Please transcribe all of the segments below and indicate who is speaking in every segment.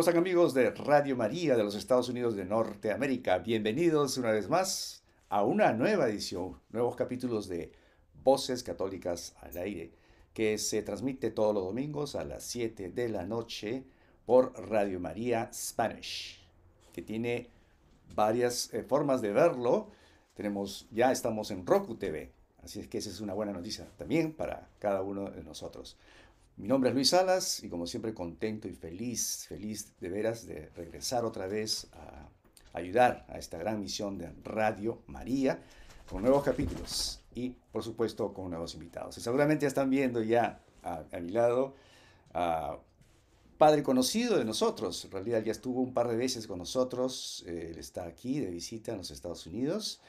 Speaker 1: ¿Cómo están amigos de Radio María de los Estados Unidos de Norteamérica? Bienvenidos una vez más a una nueva edición, nuevos capítulos de Voces Católicas al Aire, que se transmite todos los domingos a las 7 de la noche por Radio María Spanish, que tiene varias eh, formas de verlo. Tenemos, ya estamos en Roku TV, así es que esa es una buena noticia también para cada uno de nosotros. Mi nombre es Luis Salas y como siempre contento y feliz, feliz de veras de regresar otra vez a ayudar a esta gran misión de Radio María con nuevos capítulos y por supuesto con nuevos invitados. Y seguramente están viendo ya a, mi lado a padre conocido de nosotros, en realidad ya estuvo un par de veces con nosotros, él está aquí de visita en los Estados Unidos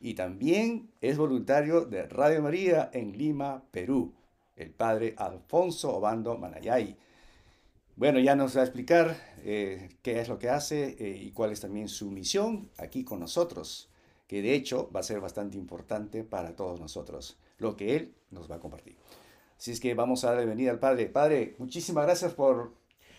Speaker 1: y también es voluntario de Radio María en Lima, Perú el padre Alfonso Obando Manayay. Bueno, ya nos va a explicar eh, qué es lo que hace eh, y cuál es también su misión aquí con nosotros, que de hecho va a ser bastante importante para todos nosotros, lo que él nos va a compartir. Así es que vamos a darle bienvenida al padre. Padre, muchísimas gracias por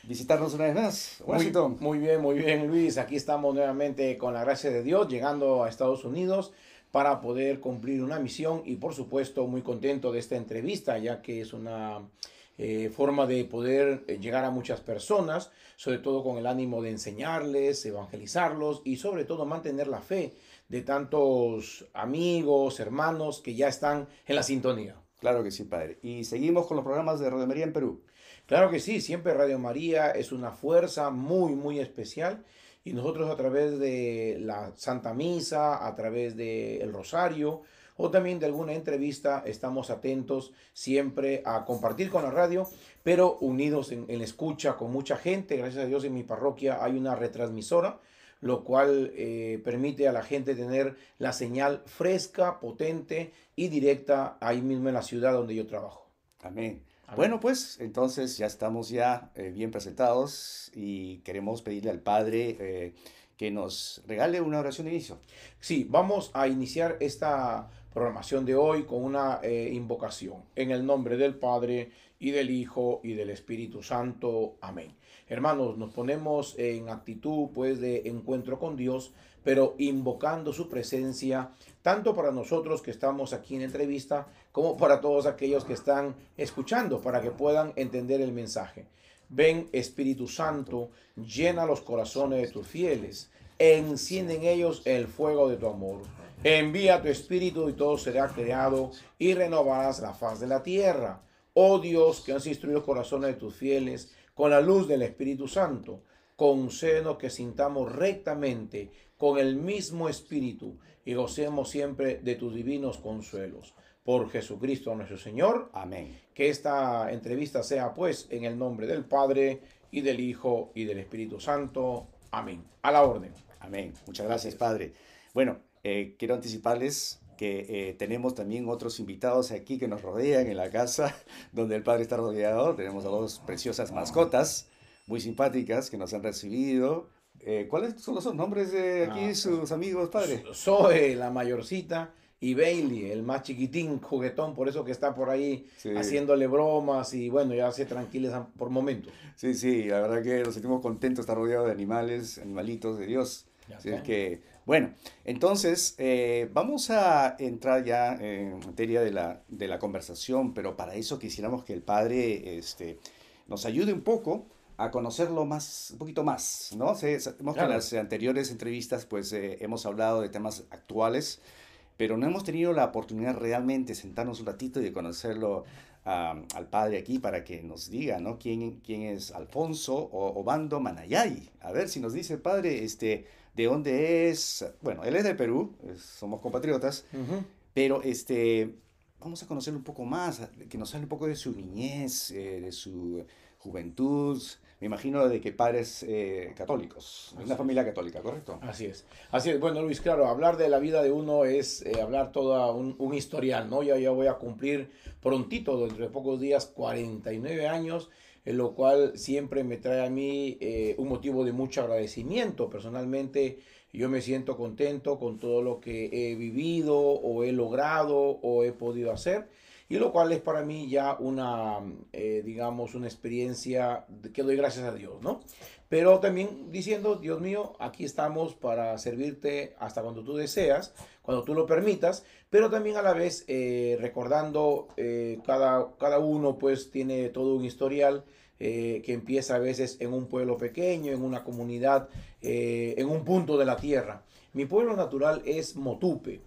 Speaker 1: visitarnos una vez más.
Speaker 2: Washington. Muy, muy bien, muy bien, Luis. Aquí estamos nuevamente con la gracia de Dios, llegando a Estados Unidos para poder cumplir una misión y por supuesto muy contento de esta entrevista ya que es una eh, forma de poder eh, llegar a muchas personas, sobre todo con el ánimo de enseñarles, evangelizarlos y sobre todo mantener la fe de tantos amigos, hermanos que ya están en la sintonía.
Speaker 1: Claro que sí, padre. Y seguimos con los programas de Radio María en Perú.
Speaker 2: Claro que sí, siempre Radio María es una fuerza muy, muy especial y nosotros a través de la Santa Misa, a través del Rosario o también de alguna entrevista estamos atentos siempre a compartir con la radio, pero unidos en, la escucha con mucha gente. Gracias a Dios en mi parroquia hay una retransmisora lo cual eh, permite a la gente tener la señal fresca, potente y directa ahí mismo en la ciudad donde yo trabajo.
Speaker 1: Amén. Bueno, pues entonces ya estamos ya eh, bien presentados y queremos pedirle al Padre eh, que nos regale una oración de inicio.
Speaker 2: Sí, vamos a iniciar esta programación de hoy con una eh, invocación. En el nombre del Padre y del Hijo y del Espíritu Santo. Amén. Hermanos, nos ponemos en actitud pues de encuentro con Dios, pero invocando su presencia tanto para nosotros que estamos aquí en entrevista como para todos aquellos que están escuchando para que puedan entender el mensaje. Ven Espíritu Santo, llena los corazones de tus fieles, enciende en ellos el fuego de tu amor. Envía tu Espíritu y todo será creado y renovarás la faz de la tierra. Oh Dios, que has instruido los corazones de tus fieles con la luz del Espíritu Santo, concédenos que sintamos rectamente con el mismo Espíritu y gocemos siempre de tus divinos consuelos. Por Jesucristo nuestro Señor. Amén. Que esta entrevista sea pues en el nombre del Padre y del Hijo y del Espíritu Santo. Amén. A la orden.
Speaker 1: Amén. Muchas gracias, Padre. Bueno, eh, quiero anticiparles que eh, tenemos también otros invitados aquí que nos rodean en la casa donde el Padre está rodeado. Tenemos a dos preciosas mascotas muy simpáticas que nos han recibido eh, ¿Cuáles son los nombres de aquí ah, sus amigos, padre?
Speaker 2: Zoe, la mayorcita, y Bailey, el más chiquitín, juguetón, por eso que está por ahí haciéndole bromas y bueno, ya se tranquiliza por momentos.
Speaker 1: Sí, sí, la verdad que nos sentimos contentos estar rodeados de animales, animalitos de Dios. Así es que, bueno, entonces eh, vamos a entrar ya en materia de la, de la conversación, pero para eso quisiéramos que el Padre este, nos ayude un poco a conocerlo más, un poquito más, ¿no? sabemos que en las anteriores entrevistas pues eh, hemos hablado de temas actuales, pero no hemos tenido la oportunidad realmente de sentarnos un ratito y de conocerlo al padre aquí para que nos diga, ¿no? ¿Quién, quién es Alfonso o Obando Manayay? A ver si nos dice el padre, este, de dónde es. Bueno, él es de Perú, somos compatriotas, pero este, vamos a conocerlo un poco más, que nos hable un poco de su niñez, eh, de su juventud, me imagino de que padres eh, católicos, una familia católica, ¿correcto?
Speaker 2: Así es. Así es. Bueno, Luis, claro, hablar de la vida de uno es eh, hablar todo un, historial, ¿no? Ya, ya voy a cumplir prontito, dentro de pocos días, 49 años, en lo cual siempre me trae a mí eh, un motivo de mucho agradecimiento. Personalmente, yo me siento contento con todo lo que he vivido o he logrado o he podido hacer y lo cual es para mí ya una, eh, digamos, una experiencia que doy gracias a Dios, ¿no? Pero también diciendo, Dios mío, aquí estamos para servirte hasta cuando tú deseas, cuando tú lo permitas, pero también a la vez eh, recordando, eh, cada, cada uno pues tiene todo un historial que empieza a veces en un pueblo pequeño, en una comunidad, en un punto de la tierra. Mi pueblo natural es Motupe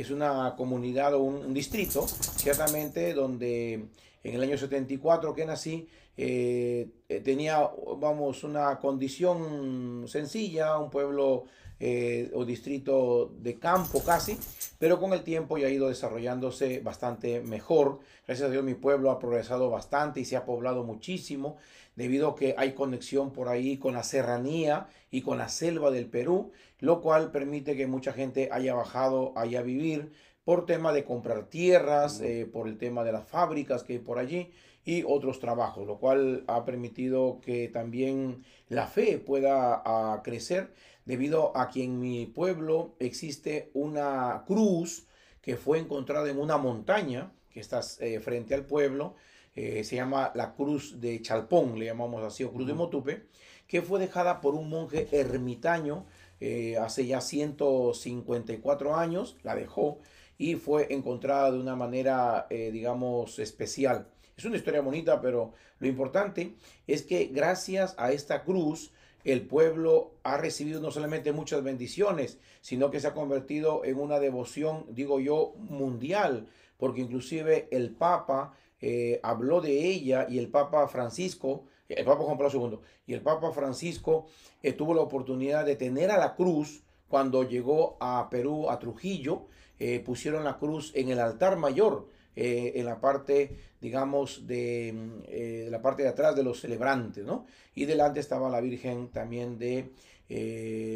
Speaker 2: es una comunidad o un, distrito, ciertamente, donde en el año 74 que nací, eh, eh, tenía, vamos, una condición sencilla, un pueblo eh, o distrito de campo casi, pero con el tiempo ya ha ido desarrollándose bastante mejor. Gracias a Dios mi pueblo ha progresado bastante y se ha poblado muchísimo debido a que hay conexión por ahí con la serranía y con la selva del Perú, lo cual permite que mucha gente haya bajado allá a vivir por tema de comprar tierras, eh, por el tema de las fábricas que hay por allí y otros trabajos, lo cual ha permitido que también la fe pueda ah, crecer debido a que en mi pueblo existe una cruz que fue encontrada en una montaña que está eh, frente al pueblo, eh, se llama la Cruz de Chalpón, le llamamos así, o Cruz de Motupe, que fue dejada por un monje ermitaño eh, hace ya 154 años, la dejó y fue encontrada de una manera, eh, digamos, especial. Es una historia bonita, pero lo importante es que gracias a esta cruz, el pueblo ha recibido no solamente muchas bendiciones, sino que se ha convertido en una devoción, digo yo, mundial, porque inclusive el Papa eh, habló de ella y el Papa Francisco, el Papa Juan Pablo II, y el Papa Francisco eh, tuvo la oportunidad de tener a la cruz cuando llegó a Perú, a Trujillo, eh, pusieron la cruz en el altar mayor, en la parte, digamos, de la parte de atrás de los celebrantes, ¿no? Y delante estaba la Virgen también de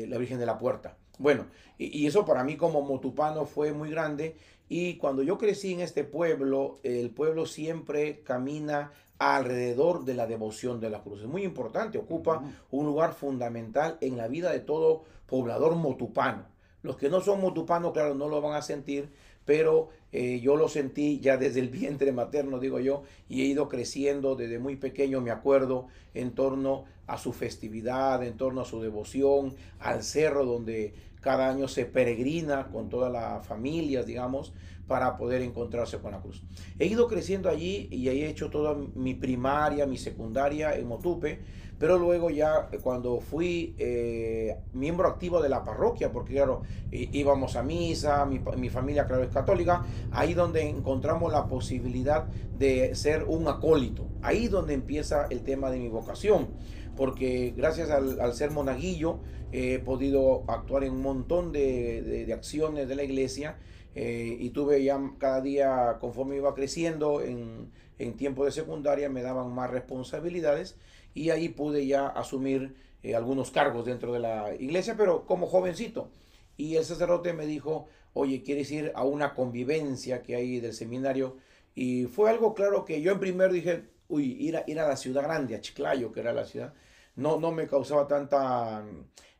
Speaker 2: la Virgen de la Puerta. Bueno, y, eso para mí como motupano fue muy grande. Y cuando yo crecí en este pueblo, el pueblo siempre camina alrededor de la devoción de la cruz. Es muy importante, ocupa un lugar fundamental en la vida de todo poblador motupano. Los que no son motupanos, claro, no lo van a sentir, pero eh, yo lo sentí ya desde el vientre materno, digo yo, y he ido creciendo desde muy pequeño, me acuerdo, en torno a su festividad, en torno a su devoción, al cerro donde cada año se peregrina con todas las familias, digamos, para poder encontrarse con la cruz. He ido creciendo allí y he hecho toda mi primaria, mi secundaria en Motupe, pero luego ya cuando fui eh, miembro activo de la parroquia, porque claro, íbamos a misa, mi, mi, familia claro es católica, ahí donde encontramos la posibilidad de ser un acólito, ahí donde empieza el tema de mi vocación porque gracias al, ser monaguillo he podido actuar en un montón de, acciones de la iglesia eh, y tuve ya cada día, conforme iba creciendo en, tiempo de secundaria, me daban más responsabilidades y ahí pude ya asumir eh, algunos cargos dentro de la iglesia, pero como jovencito. Y el sacerdote me dijo, oye, ¿quieres ir a una convivencia que hay del seminario? Y fue algo claro que yo en primer dije, uy, ir a, ir a la ciudad grande, a Chiclayo, que era la ciudad, no, no me causaba tanta,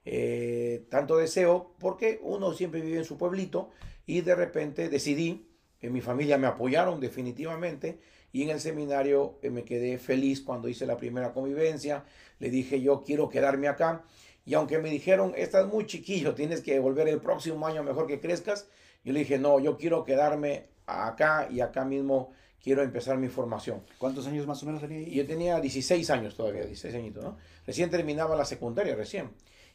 Speaker 2: eh, tanto deseo, porque uno siempre vive en su pueblito y de repente decidí, en mi familia me apoyaron definitivamente, y en el seminario eh, me quedé feliz cuando hice la primera convivencia, le dije yo quiero quedarme acá, y aunque me dijeron, estás muy chiquillo, tienes que volver el próximo año mejor que crezcas, yo le dije, no, yo quiero quedarme acá y acá mismo quiero empezar mi formación.
Speaker 1: ¿Cuántos años más o menos tenía
Speaker 2: Yo tenía 16 años todavía, 16 añitos, ¿no? Recién terminaba la secundaria, recién.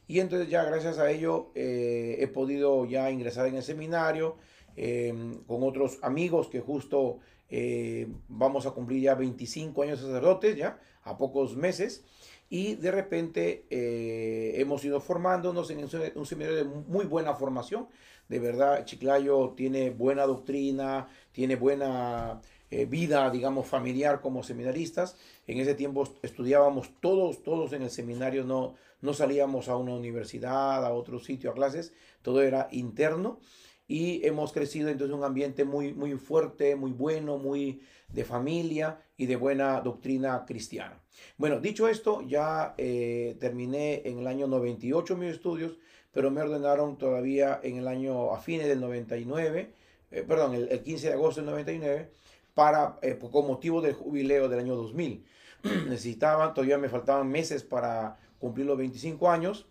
Speaker 2: Y entonces ya gracias a ello eh, he podido ya ingresar en el seminario em, con otros amigos que justo eh, vamos a cumplir ya 25 años sacerdotes, ya a pocos meses. Y de repente eh, hemos ido formándonos en un seminario de muy buena formación. De verdad, Chiclayo tiene buena doctrina, tiene buena eh, vida, digamos, familiar como seminaristas. En ese tiempo estudiábamos todos, todos en el seminario, no, no salíamos a una universidad, a otro sitio, a clases, todo era interno. Y hemos crecido entonces en un ambiente muy, muy fuerte, muy bueno, muy de familia y de buena doctrina cristiana. Bueno, dicho esto, ya eh, terminé en el año 98 mis estudios, pero me ordenaron todavía en el año, a fines del 99, eh, perdón, el, el 15 de agosto del 99, para, eh, con motivo del jubileo del año 2000. Necesitaban, todavía me faltaban meses para cumplir los 25 años,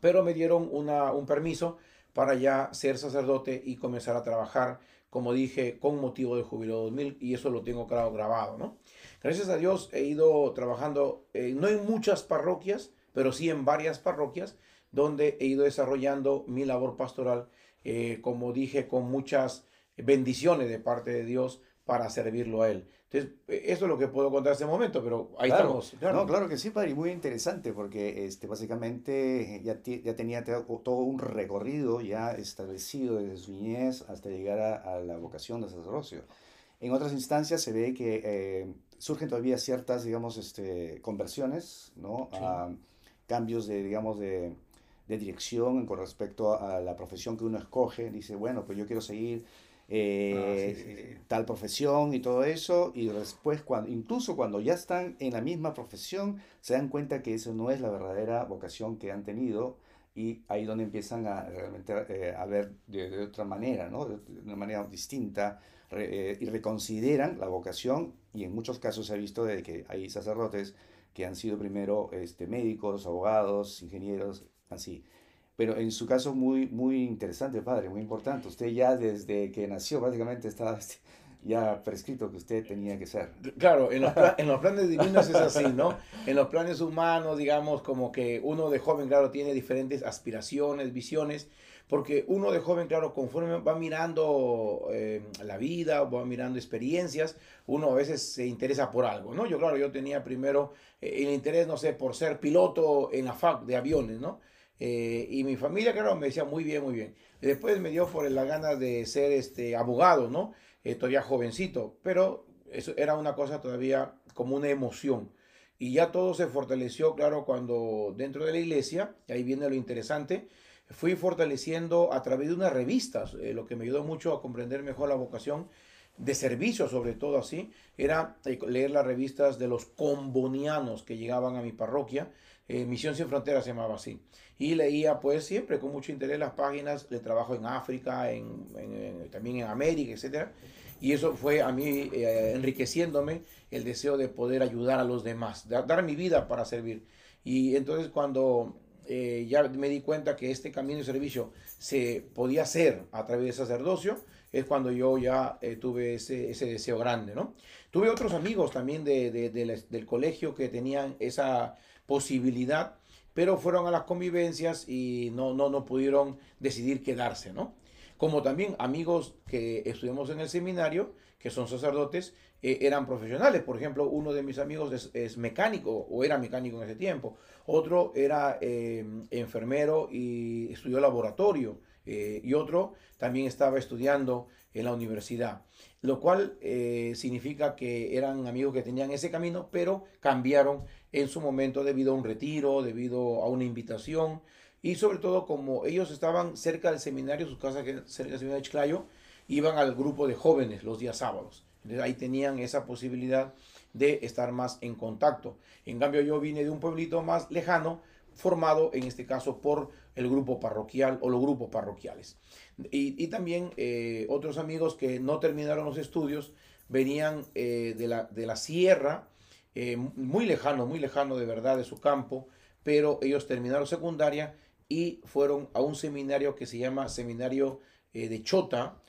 Speaker 2: pero me dieron una, un permiso para ya ser sacerdote y comenzar a trabajar, como dije, con motivo del jubileo 2000 y eso lo tengo claro grabado, ¿no? Gracias a Dios he ido trabajando, eh, no en muchas parroquias, pero sí en varias parroquias, donde he ido desarrollando mi labor pastoral, eh, como dije, con muchas bendiciones de parte de Dios para servirlo a Él. Entonces, eh, eso es lo que puedo contar en este momento, pero ahí estamos.
Speaker 1: Claro. No, claro que sí, padre, muy interesante, porque este, básicamente ya, ya tenía todo un recorrido ya establecido desde su niñez hasta llegar a, la vocación de sacerdocio. En otras instancias se ve que eh, surgen todavía ciertas, digamos, este, conversiones, ¿no? cambios de, digamos, de, de dirección con respecto a la profesión que uno escoge. Dice, bueno, pues yo quiero seguir eh, ah, tal profesión y todo eso, y después, cuando, incluso cuando ya están en la misma profesión, se dan cuenta que eso no es la verdadera vocación que han tenido, y ahí donde empiezan a realmente eh, a ver de, otra manera, ¿no? de, una manera distinta, eh, y reconsideran la vocación, y en muchos casos se ha visto de que hay sacerdotes que han sido primero este, médicos, abogados, ingenieros, así. Pero en su caso muy, muy interesante, padre, muy importante. Usted ya desde que nació básicamente estaba ya prescrito que usted tenía que ser.
Speaker 2: Claro, en los, en los, planes divinos es así, ¿no? En los planes humanos, digamos, como que uno de joven, claro, tiene diferentes aspiraciones, visiones, porque uno de joven, claro, conforme va mirando eh, la vida, va mirando experiencias, uno a veces se interesa por algo, ¿no? Yo, claro, yo tenía primero eh, el interés, no sé, por ser piloto en la FAC de aviones, ¿no? Eh, y mi familia, claro, me decía muy bien, muy bien. después me dio por la gana de ser este abogado, ¿no? Eh, todavía jovencito, pero eso era una cosa todavía como una emoción. Y ya todo se fortaleció, claro, cuando dentro de la iglesia, ahí viene lo interesante, fui fortaleciendo a través de unas revistas, eh, lo que me ayudó mucho a comprender mejor la vocación de servicio, sobre todo así, era leer las revistas de los combonianos que llegaban a mi parroquia, eh, Misión Sin Fronteras se llamaba así. Y leía pues siempre con mucho interés las páginas de trabajo en África, en, también en América, etc. Y eso fue a mí eh, enriqueciéndome el deseo de poder ayudar a los demás, de, dar mi vida para servir. Y entonces cuando eh, ya me di cuenta que este camino de servicio se podía hacer a través de sacerdocio, es cuando yo ya tuve ese, ese, deseo grande, ¿no? Tuve otros amigos también de, del colegio que tenían esa posibilidad, pero fueron a las convivencias y no, no, no pudieron decidir quedarse, ¿no? Como también amigos que estudiamos en el seminario, que son sacerdotes, eh, eran profesionales. Por ejemplo, uno de mis amigos es, mecánico o era mecánico en ese tiempo. Otro era eh, enfermero y estudió laboratorio. Eh, y otro también estaba estudiando en la universidad, lo cual significa que eran amigos que tenían ese camino, pero cambiaron en su momento debido a un retiro, debido a una invitación y sobre todo como ellos estaban cerca del seminario, sus casas cerca del seminario de Chiclayo, iban al grupo de jóvenes los días sábados. Ahí tenían esa posibilidad de estar más en contacto. En cambio yo vine de un pueblito más lejano, formado en este caso por el grupo parroquial o los grupos parroquiales. Y, también eh, otros amigos que no terminaron los estudios venían eh, de, la, de la sierra, eh, muy lejano, muy lejano de verdad de su campo, pero ellos terminaron secundaria y fueron a un seminario que se llama Seminario de Chota,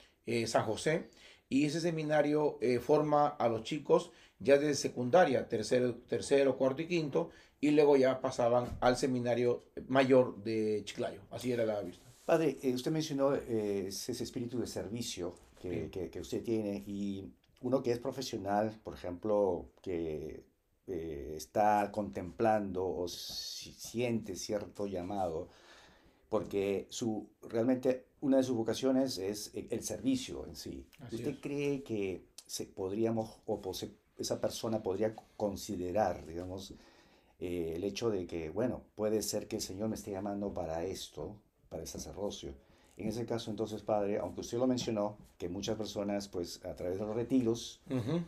Speaker 2: San José, y ese seminario forma a los chicos ya desde secundaria, tercero, tercero, cuarto y quinto, y luego ya pasaban al seminario mayor de Chiclayo. Así era la vista.
Speaker 1: Padre, usted mencionó ese espíritu de servicio que, que, que usted tiene y uno que es profesional, por ejemplo, que eh, está contemplando o si, siente cierto llamado, porque su, realmente una de sus vocaciones es el servicio en sí. ¿Usted cree que se podríamos, o esa persona podría considerar, digamos, eh, el hecho de que, bueno, puede ser que el Señor me esté llamando para esto, para el sacerdocio? En ese caso, entonces, padre, aunque usted lo mencionó, que muchas personas, pues, a través de los retiros,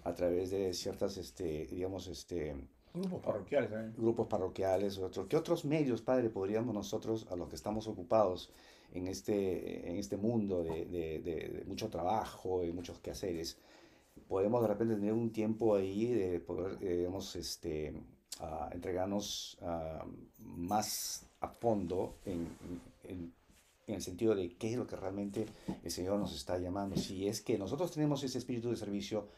Speaker 1: a través de ciertas, este, digamos, este...
Speaker 2: Grupos parroquiales
Speaker 1: ¿eh? Grupos parroquiales, otros. ¿Qué otros medios, padre, podríamos nosotros, a los que estamos ocupados en este, en este mundo de, de, de, mucho trabajo y muchos quehaceres, podemos de repente tener un tiempo ahí de poder, eh, digamos, este, uh, entregarnos uh, más a fondo en, en, en, el sentido de qué es lo que realmente el Señor nos está llamando. Si es que nosotros tenemos ese espíritu de servicio,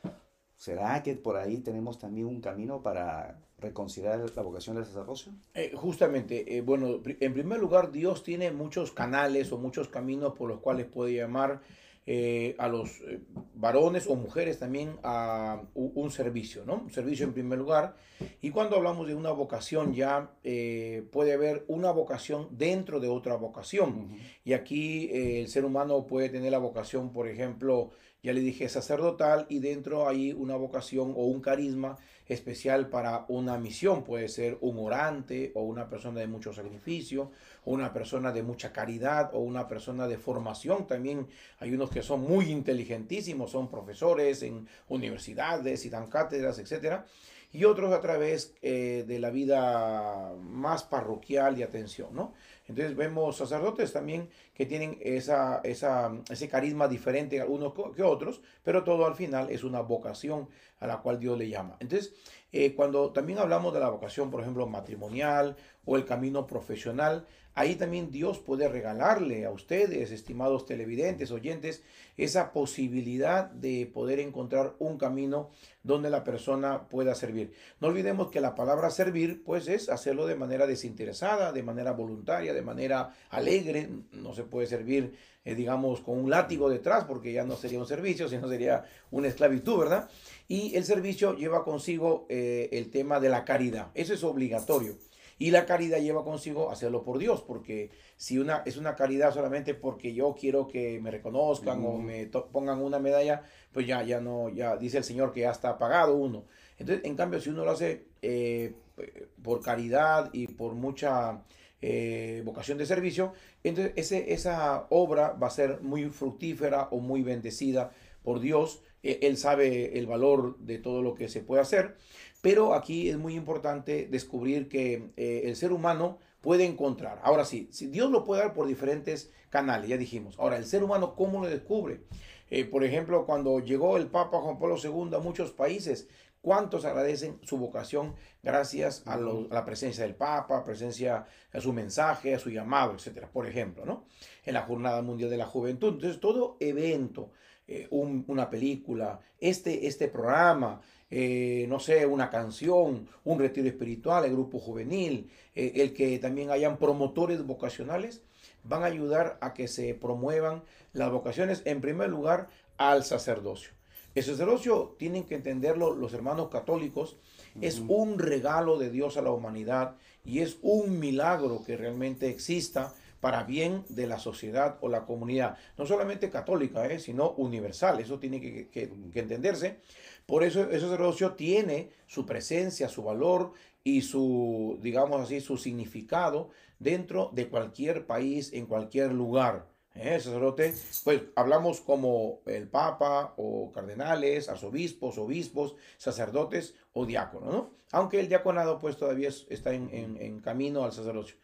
Speaker 1: ¿será que por ahí tenemos también un camino para reconsiderar la vocación del sacerdocio?
Speaker 2: Eh, justamente, eh, bueno, en primer lugar, Dios tiene muchos canales o muchos caminos por los cuales puede llamar eh, a los eh, varones o mujeres también a un, servicio, ¿no? Un servicio en primer lugar. Y cuando hablamos de una vocación ya eh, puede haber una vocación dentro de otra vocación. Uh -huh. Y aquí el ser humano puede tener la vocación, por ejemplo, ya le dije sacerdotal y dentro hay una vocación o un carisma especial para una misión. Puede ser un orante o una persona de mucho sacrificio una persona de mucha caridad o una persona de formación. También hay unos que son muy inteligentísimos, son profesores en universidades y dan cátedras, etcétera y otros a través eh, de la vida más parroquial y atención, ¿no? Entonces vemos sacerdotes también que tienen esa, esa, ese carisma diferente unos que otros, pero todo al final es una vocación a la cual Dios le llama. Entonces, eh, cuando también hablamos de la vocación, por ejemplo, matrimonial o el camino profesional, ahí también Dios puede regalarle a ustedes, estimados televidentes, oyentes, esa posibilidad de poder encontrar un camino donde la persona pueda servir. No olvidemos que la palabra servir, pues es hacerlo de manera desinteresada, de manera voluntaria, de manera alegre. No se puede servir, eh, digamos, con un látigo detrás, porque ya no sería un servicio, sino sería una esclavitud, ¿verdad? Y el servicio lleva consigo eh, el tema de la caridad. Eso es obligatorio. Y la caridad lleva consigo hacerlo por Dios, porque si una es una caridad solamente porque yo quiero que me reconozcan mm. o me pongan una medalla, pues ya, ya no, ya dice el Señor que ya está pagado uno. Entonces, en cambio, si uno lo hace eh, por caridad y por mucha eh, vocación de servicio, entonces ese, esa obra va a ser muy fructífera o muy bendecida por Dios. Eh, él sabe el valor de todo lo que se puede hacer. Pero aquí es muy importante descubrir que eh, el ser humano puede encontrar. Ahora sí, si Dios lo puede dar por diferentes canales, ya dijimos. Ahora, el ser humano, ¿cómo lo descubre? Eh, por ejemplo, cuando llegó el Papa Juan Pablo II a muchos países, ¿cuántos agradecen su vocación gracias a, la presencia del Papa, presencia a su mensaje, a su llamado, etcétera? Por ejemplo, ¿no? En la Jornada Mundial de la Juventud. Entonces, todo evento, eh, un, una película, este, este programa, eh, no sé, una canción, un retiro espiritual, el grupo juvenil, eh, el que también hayan promotores vocacionales, van a ayudar a que se promuevan las vocaciones, en primer lugar, al sacerdocio. El sacerdocio, tienen que entenderlo los hermanos católicos, uh -huh. es un regalo de Dios a la humanidad y es un milagro que realmente exista para bien de la sociedad o la comunidad, no solamente católica, eh, sino universal, eso tiene que, que, que entenderse. Por eso ese sacerdocio tiene su presencia, su valor y su, digamos así, su significado dentro de cualquier país, en cualquier lugar. ¿Eh? El sacerdote, pues hablamos como el papa o cardenales, arzobispos, obispos, sacerdotes o diáconos, ¿no? Aunque el diaconado pues todavía está en, en camino al sacerdocio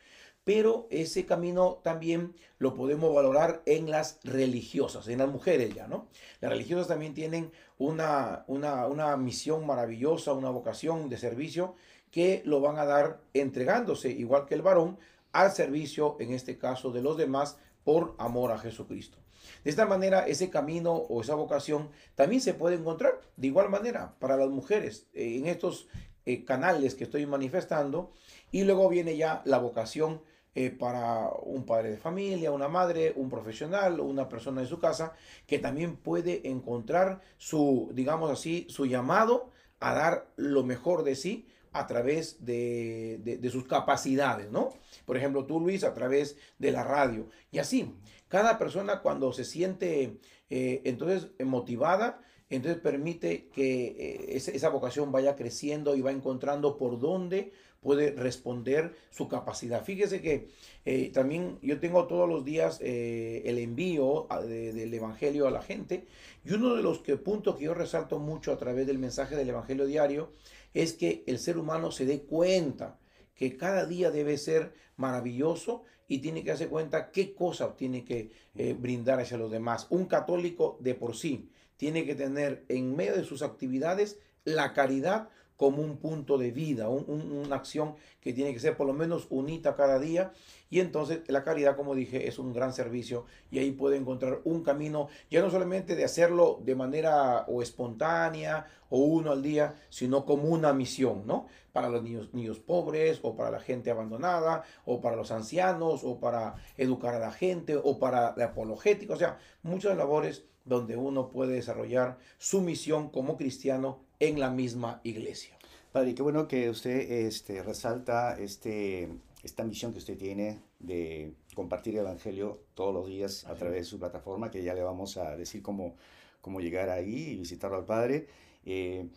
Speaker 2: pero ese camino también lo podemos valorar en las religiosas, en las mujeres ya, ¿no? Las religiosas también tienen una, una, una misión maravillosa, una vocación de servicio que lo van a dar entregándose, igual que el varón, al servicio, en este caso, de los demás, por amor a Jesucristo. De esta manera, ese camino o esa vocación también se puede encontrar de igual manera para las mujeres eh, en estos eh, canales que estoy manifestando. Y luego viene ya la vocación eh, para un padre de familia, una madre, un profesional, una persona de su casa, que también puede encontrar su, digamos así, su llamado a dar lo mejor de sí a través de, de, sus capacidades, ¿no? Por ejemplo, tú, Luis, a través de la radio. Y así, cada persona cuando se siente eh, entonces motivada, entonces permite que eh, esa vocación vaya creciendo y va encontrando por dónde puede responder su capacidad. Fíjese que eh, también yo tengo todos los días eh, el envío de, del Evangelio a la gente y uno de los que, puntos que yo resalto mucho a través del mensaje del Evangelio diario es que el ser humano se dé cuenta que cada día debe ser maravilloso y tiene que darse cuenta qué cosa tiene que eh, brindar hacia los demás. Un católico de por sí tiene que tener en medio de sus actividades la caridad como un punto de vida, una acción que tiene que ser por lo menos unita cada día. Y entonces la caridad, como dije, es un gran servicio y ahí puede encontrar un camino, ya no solamente de hacerlo de manera o espontánea o uno al día, sino como una misión, ¿no? Para los niños, niños pobres o para la gente abandonada o para los ancianos o para educar a la gente o para la apologética, o sea, muchas labores donde uno puede desarrollar su misión como cristiano en la misma iglesia.
Speaker 1: Padre, qué bueno que usted este, resalta este, esta misión que usted tiene de compartir el Evangelio todos los días a través de su plataforma, que ya le vamos a decir cómo, cómo llegar ahí y visitarlo al Padre. Eh,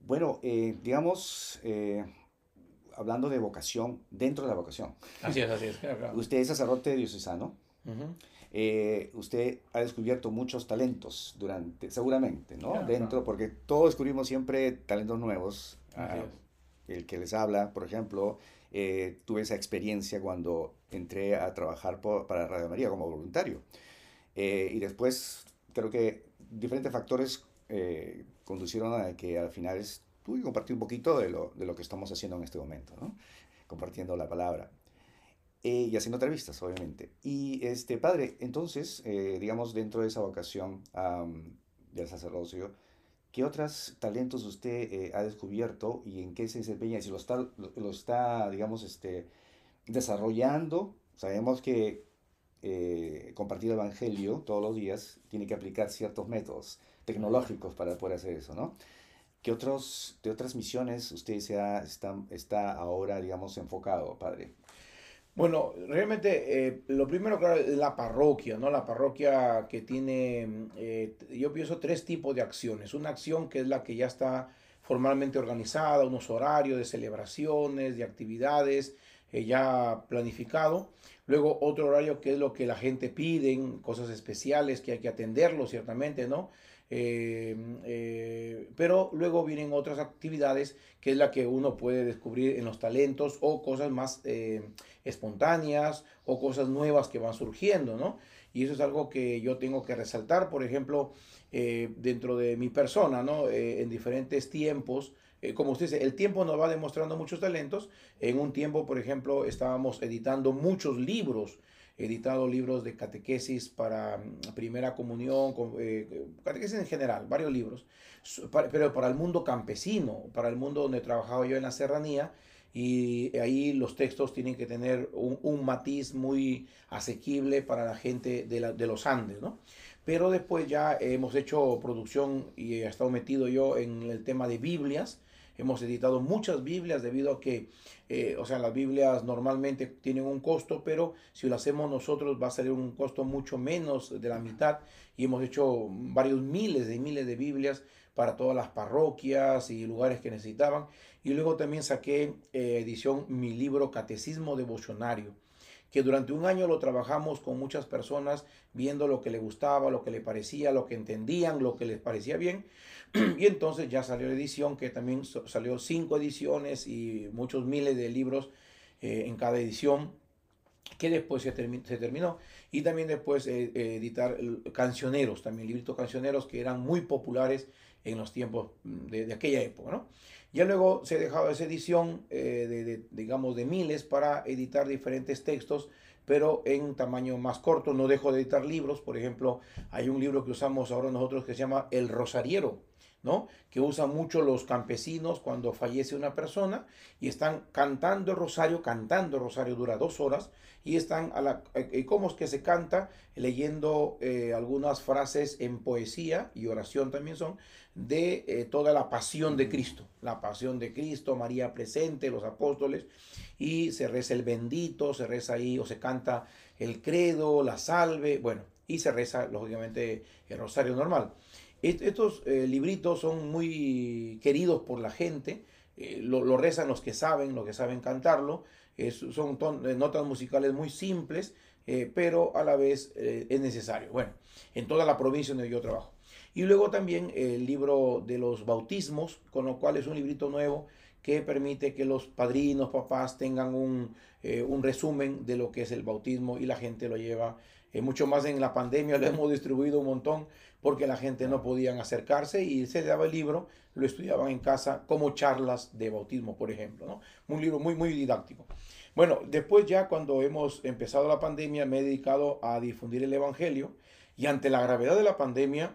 Speaker 1: bueno, eh, digamos, eh, hablando de vocación, dentro de la vocación.
Speaker 2: Así es, así es.
Speaker 1: Usted es sacerdote diocesano. Eh, usted ha descubierto muchos talentos durante, seguramente, ¿no? Dentro, porque todos descubrimos siempre talentos nuevos. Ah, el que les habla, por ejemplo, eh, tuve esa experiencia cuando entré a trabajar para Radio María como voluntario. Eh, y después creo que diferentes factores conducieron a que al final tuve que compartir un poquito de lo, de lo que estamos haciendo en este momento, ¿no? compartiendo la palabra. Eh, y haciendo entrevistas, obviamente. Y este padre, entonces, eh, digamos, dentro de esa vocación del sacerdocio, ¿qué otros talentos usted eh, ha descubierto y en qué se desempeña? Si lo está, lo, está digamos, este, desarrollando, sabemos que compartir el Evangelio todos los días tiene que aplicar ciertos métodos tecnológicos para poder hacer eso, ¿no? ¿Qué otros, de otras misiones usted se está, está ahora, digamos, enfocado, padre?
Speaker 2: Bueno, realmente eh, lo primero, claro, es la parroquia, ¿no? La parroquia que tiene, eh, yo pienso, tres tipos de acciones. Una acción que es la que ya está formalmente organizada, unos horarios de celebraciones, de actividades eh, ya planificado. Luego otro horario que es lo que la gente pide, cosas especiales que hay que atenderlo, ciertamente, ¿no? Pero luego vienen otras actividades que es la que uno puede descubrir en los talentos o cosas más espontáneas o cosas nuevas que van surgiendo, ¿no? Y eso es algo que yo tengo que resaltar, por ejemplo, eh, dentro de mi persona, ¿no? Eh, en diferentes tiempos, eh, como usted dice, el tiempo nos va demostrando muchos talentos. En un tiempo, por ejemplo, estábamos editando muchos libros, editado libros de catequesis para mm, primera comunión, catequesis en general, varios libros, pero para el mundo campesino, para el mundo donde trabajaba yo en la serranía, y ahí los textos tienen que tener un, matiz muy asequible para la gente de, de, los Andes, ¿no? Pero después ya hemos hecho producción y he estado metido yo en el tema de Biblias. Hemos editado muchas Biblias debido a que, eh, o sea, las Biblias normalmente tienen un costo, pero si lo hacemos nosotros va a salir un costo mucho menos de la mitad. Y hemos hecho varios miles de miles de Biblias para todas las parroquias y lugares que necesitaban. Y luego también saqué eh, edición mi libro Catecismo Devocionario, que durante un año lo trabajamos con muchas personas, viendo lo que le gustaba, lo que le parecía, lo que entendían, lo que les parecía bien. y entonces ya salió la edición, que también salió cinco ediciones y muchos miles de libros eh, en cada edición que después se, se, terminó. Y también después eh, editar cancioneros, también libritos cancioneros que eran muy populares en los tiempos mm, de, aquella época, ¿no? Ya luego se dejaba esa edición eh, de, digamos, de miles para editar diferentes textos, pero en tamaño más corto. No dejo de editar libros. Por ejemplo, hay un libro que usamos ahora nosotros que se llama El Rosariero, ¿no? Que usan mucho los campesinos cuando fallece una persona y están cantando el rosario, cantando el rosario dura dos horas y están a la, eh, ¿cómo es que se canta? Leyendo eh, algunas frases en poesía y oración también son de eh, toda la pasión de Cristo, la pasión de Cristo, María presente, los apóstoles, y se reza el bendito, se reza ahí o se canta el credo, la salve, bueno, y se reza lógicamente el rosario normal. Estos eh, libritos son muy queridos por la gente, eh, lo, rezan los que saben, los que saben cantarlo, son notas musicales muy simples, pero a la vez es necesario. Bueno, en toda la provincia donde yo trabajo. Y luego también el libro de los bautismos, con lo cual es un librito nuevo que permite que los padrinos, papás tengan un, eh, un resumen de lo que es el bautismo y la gente lo lleva. Eh, mucho más en la pandemia lo hemos distribuido un montón porque la gente no podían acercarse y se daba el libro, lo estudiaban en casa como charlas de bautismo, por ejemplo. ¿no? Un libro muy, muy didáctico. Bueno, después ya cuando hemos empezado la pandemia me he dedicado a difundir el Evangelio y ante la gravedad de la pandemia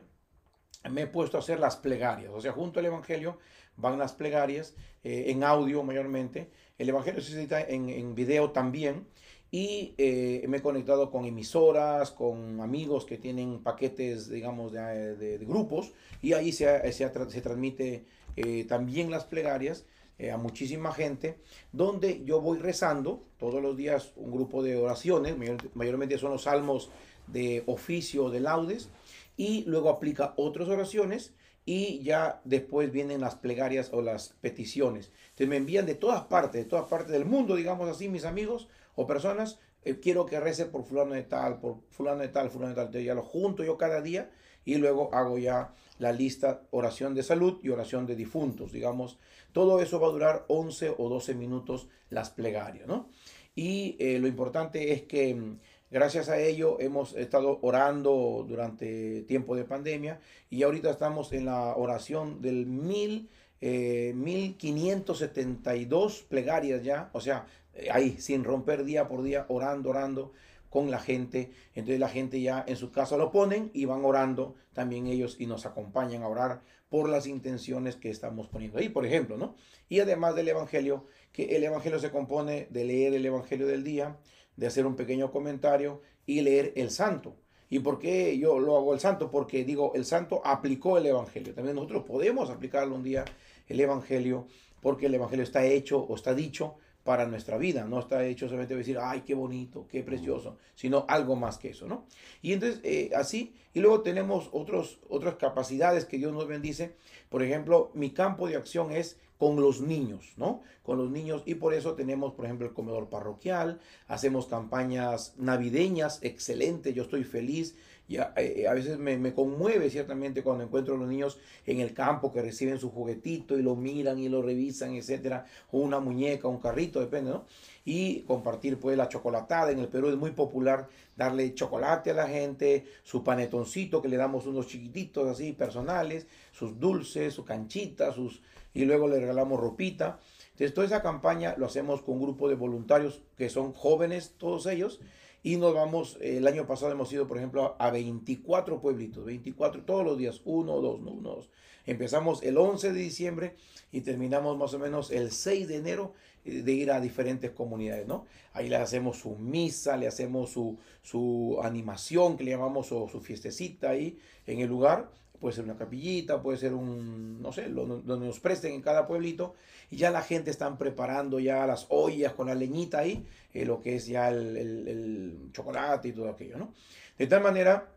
Speaker 2: me he puesto a hacer las plegarias. O sea, junto al Evangelio van las plegarias eh, en audio mayormente. El Evangelio se edita en, en video también. Y eh, me he conectado con emisoras, con amigos que tienen paquetes, digamos, de, grupos. Y ahí se, se, se transmite eh, también las plegarias a muchísima gente, donde yo voy rezando todos los días un grupo de oraciones, mayormente son los salmos de oficio de laudes, y luego aplica otras oraciones y ya después vienen las plegarias o las peticiones. Entonces me envían de todas partes, de todas partes del mundo, digamos así, mis amigos o personas, eh, quiero que rece por fulano de tal, por fulano de tal, fulano de tal. Entonces ya lo junto yo cada día y luego hago ya la lista oración de salud y oración de difuntos, digamos. Todo eso va a durar 11 o 12 minutos las plegarias, ¿no? Y eh, lo importante es que mm, Gracias a ello hemos estado orando durante tiempo de pandemia y ahorita estamos en la oración del mil, 1572 eh, plegarias ya, o sea, ahí sin romper día por día, orando, orando con la gente. Entonces la gente ya en su casa lo ponen y van orando también ellos y nos acompañan a orar por las intenciones que estamos poniendo ahí, por ejemplo, ¿no? Y además del Evangelio, que el Evangelio se compone de leer el Evangelio del día, de hacer un pequeño comentario y leer el santo. ¿Y por qué yo lo hago el santo? Porque digo, el santo aplicó el Evangelio. También nosotros podemos aplicarlo un día el Evangelio porque el Evangelio está hecho o está dicho para nuestra vida. No está hecho solamente decir, ay, qué bonito, qué precioso, sino algo más que eso, ¿no? Y entonces, eh, así, y luego tenemos otros, otras capacidades que Dios nos bendice. Por ejemplo, mi campo de acción es con los niños, ¿no? Con los niños y por eso tenemos, por ejemplo, el comedor parroquial, hacemos campañas navideñas, excelente, yo estoy feliz. Y a, eh, a veces me, me, conmueve ciertamente cuando encuentro a los niños en el campo que reciben su juguetito y lo miran y lo revisan, etcétera, o una muñeca, un carrito, depende, ¿no? Y compartir pues la chocolatada. En el Perú es muy popular darle chocolate a la gente, su panetoncito que le damos unos chiquititos así personales, sus dulces, su canchita, sus y luego le regalamos ropita. Entonces, toda esa campaña lo hacemos con un grupo de voluntarios que son jóvenes, todos ellos, y nos vamos, el año pasado hemos ido, por ejemplo, a 24 pueblitos, 24 todos los días, uno, dos, no, uno, dos. Empezamos el 11 de diciembre y terminamos más o menos el 6 de enero eh, de ir a diferentes comunidades, ¿no? Ahí le hacemos su misa, le hacemos su, su animación, que le llamamos su, su fiestecita ahí en el lugar puede ser una capillita, puede ser un, no sé, donde nos presten en cada pueblito, y ya la gente están preparando ya las ollas con la leñita ahí, eh, lo que es ya el, el, chocolate y todo aquello, ¿no? De tal manera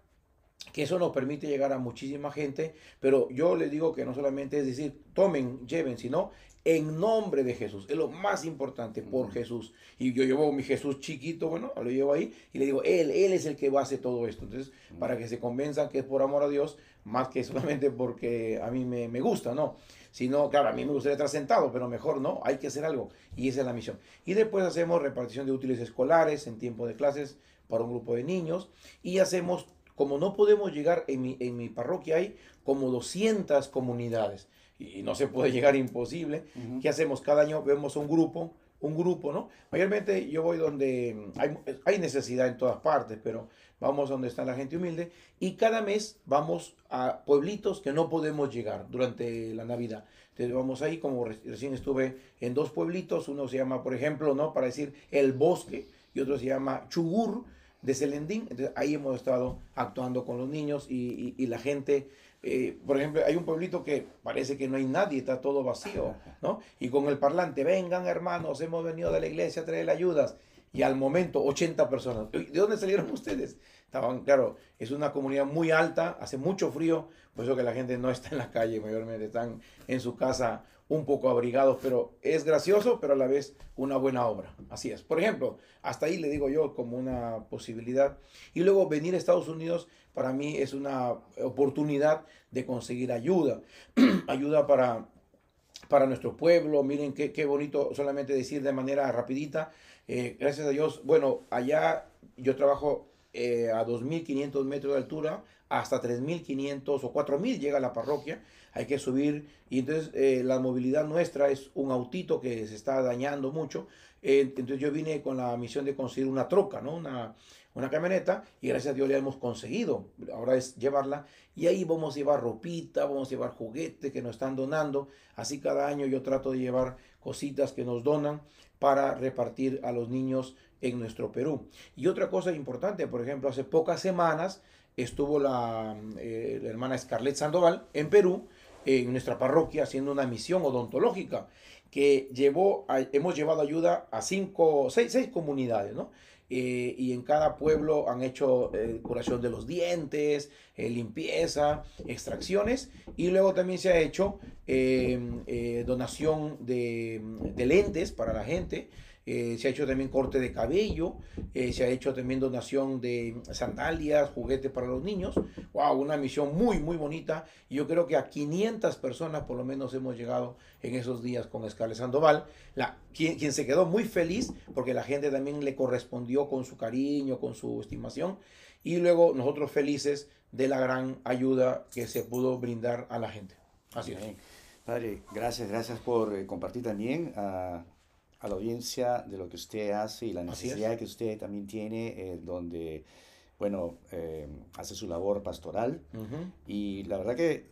Speaker 2: que eso nos permite llegar a muchísima gente, pero yo les digo que no solamente es decir, tomen, lleven, sino en nombre de Jesús. Es lo más importante, por Jesús. Y yo llevo mi Jesús chiquito, bueno, lo llevo ahí y le digo, Él, Él es el que va a hacer todo esto. Entonces, para que se convenzan que es por amor a Dios, más que solamente porque a mí me, me gusta, ¿no? Sino, claro, a mí me gustaría estar sentado, pero mejor no, hay que hacer algo. Y esa es la misión. Y después hacemos repartición de útiles escolares en tiempo de clases para un grupo de niños. Y hacemos, como no podemos llegar, en mi, en mi parroquia hay como 200 comunidades y no se puede llegar imposible. ¿Qué hacemos? Cada año vemos un grupo, un grupo, ¿no? Mayormente yo voy donde hay, hay, necesidad en todas partes, pero vamos donde está la gente humilde y cada mes vamos a pueblitos que no podemos llegar durante la Navidad. Entonces vamos ahí, como recién estuve en dos pueblitos, uno se llama, por ejemplo, ¿no? Para decir El Bosque y otro se llama Chugur de Selendín. Ahí hemos estado actuando con los niños y, y la gente eh, por ejemplo, hay un pueblito que parece que no hay nadie, está todo vacío, ¿no? Y con el parlante, vengan hermanos, hemos venido de la iglesia a traer ayudas. Y al momento, 80 personas. ¿De dónde salieron ustedes? Estaban, claro, es una comunidad muy alta, hace mucho frío, por eso que la gente no está en la calle, mayormente están en su casa un poco abrigados, pero es gracioso, pero a la vez una buena obra. Así es. Por ejemplo, hasta ahí le digo yo como una posibilidad. Y luego venir a Estados Unidos para mí es una oportunidad de conseguir ayuda. ayuda para, para nuestro pueblo. Miren qué, qué bonito solamente decir de manera rapidita. Eh, gracias a Dios, bueno, allá yo trabajo eh, a 2.500 metros de altura, hasta 3.500 o 4.000 llega la parroquia. Hay que subir y entonces eh, la movilidad nuestra es un autito que se está dañando mucho. entonces yo vine con la misión de conseguir una troca, ¿no? Una, una camioneta y gracias a Dios le hemos conseguido. Ahora es llevarla y ahí vamos a llevar ropita, vamos a llevar juguetes que nos están donando. Así cada año yo trato de llevar cositas que nos donan para repartir a los niños en nuestro Perú. Y otra cosa importante, por ejemplo, hace pocas semanas estuvo la, eh, hermana Scarlett Sandoval en Perú, en nuestra parroquia, haciendo una misión odontológica que llevó, hemos llevado ayuda a cinco, seis, seis comunidades, ¿no? Eh, y en cada pueblo han hecho eh, curación de los dientes, eh, limpieza, extracciones y luego también se ha hecho donación de, de, lentes para la gente. Eh, se ha hecho también corte de cabello, eh, se ha hecho también donación de sandalias, juguetes para los niños. ¡Wow! Una misión muy, muy bonita. Yo creo que a 500 personas por lo menos hemos llegado en esos días con Scarlett Sandoval, la, quien, quien se quedó muy feliz porque la gente también le correspondió con su cariño, con su estimación. Y luego nosotros felices de la gran ayuda que se pudo brindar a la gente. Así es.
Speaker 1: Padre, gracias, gracias por eh, compartir también a a la audiencia de lo que usted hace y la necesidad que usted también tiene, eh, donde, bueno, eh, hace su labor pastoral. Y la verdad que,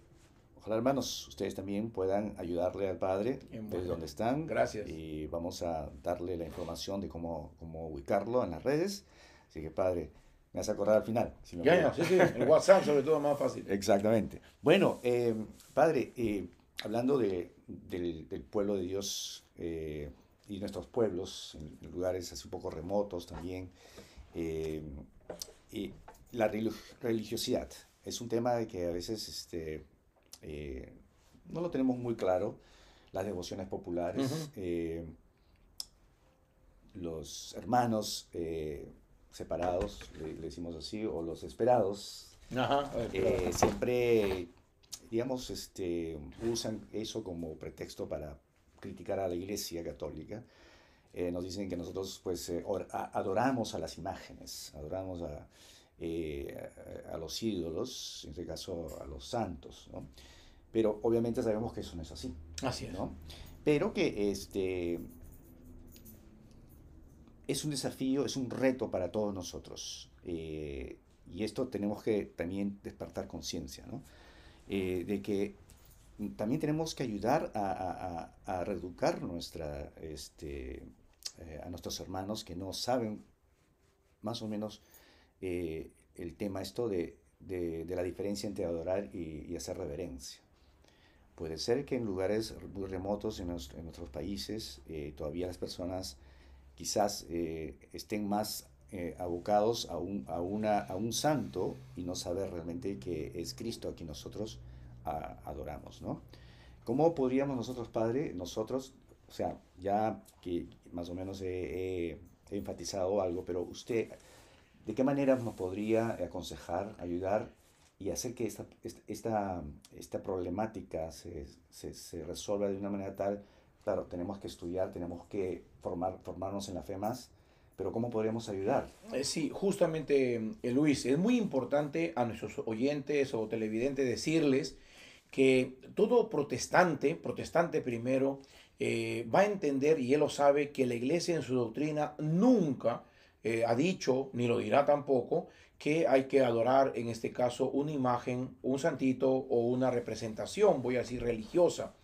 Speaker 1: ojalá hermanos, ustedes también puedan ayudarle al Padre desde donde están.
Speaker 2: Gracias.
Speaker 1: Y vamos a darle la información de cómo, cómo ubicarlo en las redes. Así que, Padre, me vas a acordar al final.
Speaker 2: Si ya, ya, sí, sí, el WhatsApp sobre todo más fácil.
Speaker 1: Exactamente. Bueno, eh, Padre, hablando de, del, del, pueblo de Dios, y nuestros pueblos, en lugares así un poco remotos también. Eh, y la religiosidad es un tema que a veces este, eh, no lo tenemos muy claro. Las devociones populares, eh, los hermanos separados, le, decimos así, o los esperados, siempre, digamos, este, usan eso como pretexto para criticar a la Iglesia Católica, eh, nos dicen que nosotros pues eh, adoramos a las imágenes, adoramos eh, a, a, los ídolos, en este caso a los santos, ¿no? Pero obviamente sabemos que eso no es así.
Speaker 2: Así es.
Speaker 1: ¿no? Pero que este, es un desafío, es un reto para todos nosotros. y esto tenemos que también despertar conciencia, ¿no? de que también tenemos que ayudar a, a, reeducar nuestra, este, eh, a nuestros hermanos que no saben más o menos eh, el tema esto de, la diferencia entre adorar y, hacer reverencia. Puede ser que en lugares muy remotos en, nuestros países eh, todavía las personas quizás estén más abocados a un, a, a un santo y no saber realmente que es Cristo a quien nosotros adoramos, ¿no? ¿Cómo podríamos nosotros, Padre, nosotros, o sea, ya que más o menos he, enfatizado algo, pero usted, ¿de qué manera nos podría aconsejar, ayudar y hacer que esta, esta, esta problemática se, se, resuelva de una manera tal, claro, tenemos que estudiar, tenemos que formar, formarnos en la fe más, pero ¿cómo podríamos ayudar?
Speaker 2: Eh, sí, justamente, eh, Luis, es muy importante a nuestros oyentes o televidentes decirles que todo protestante, protestante primero, eh, va a entender, y él lo sabe, que la iglesia en su doctrina nunca eh, ha dicho, ni lo dirá tampoco, que hay que adorar, en este caso, una imagen, un santito o una representación, voy a decir, religiosa.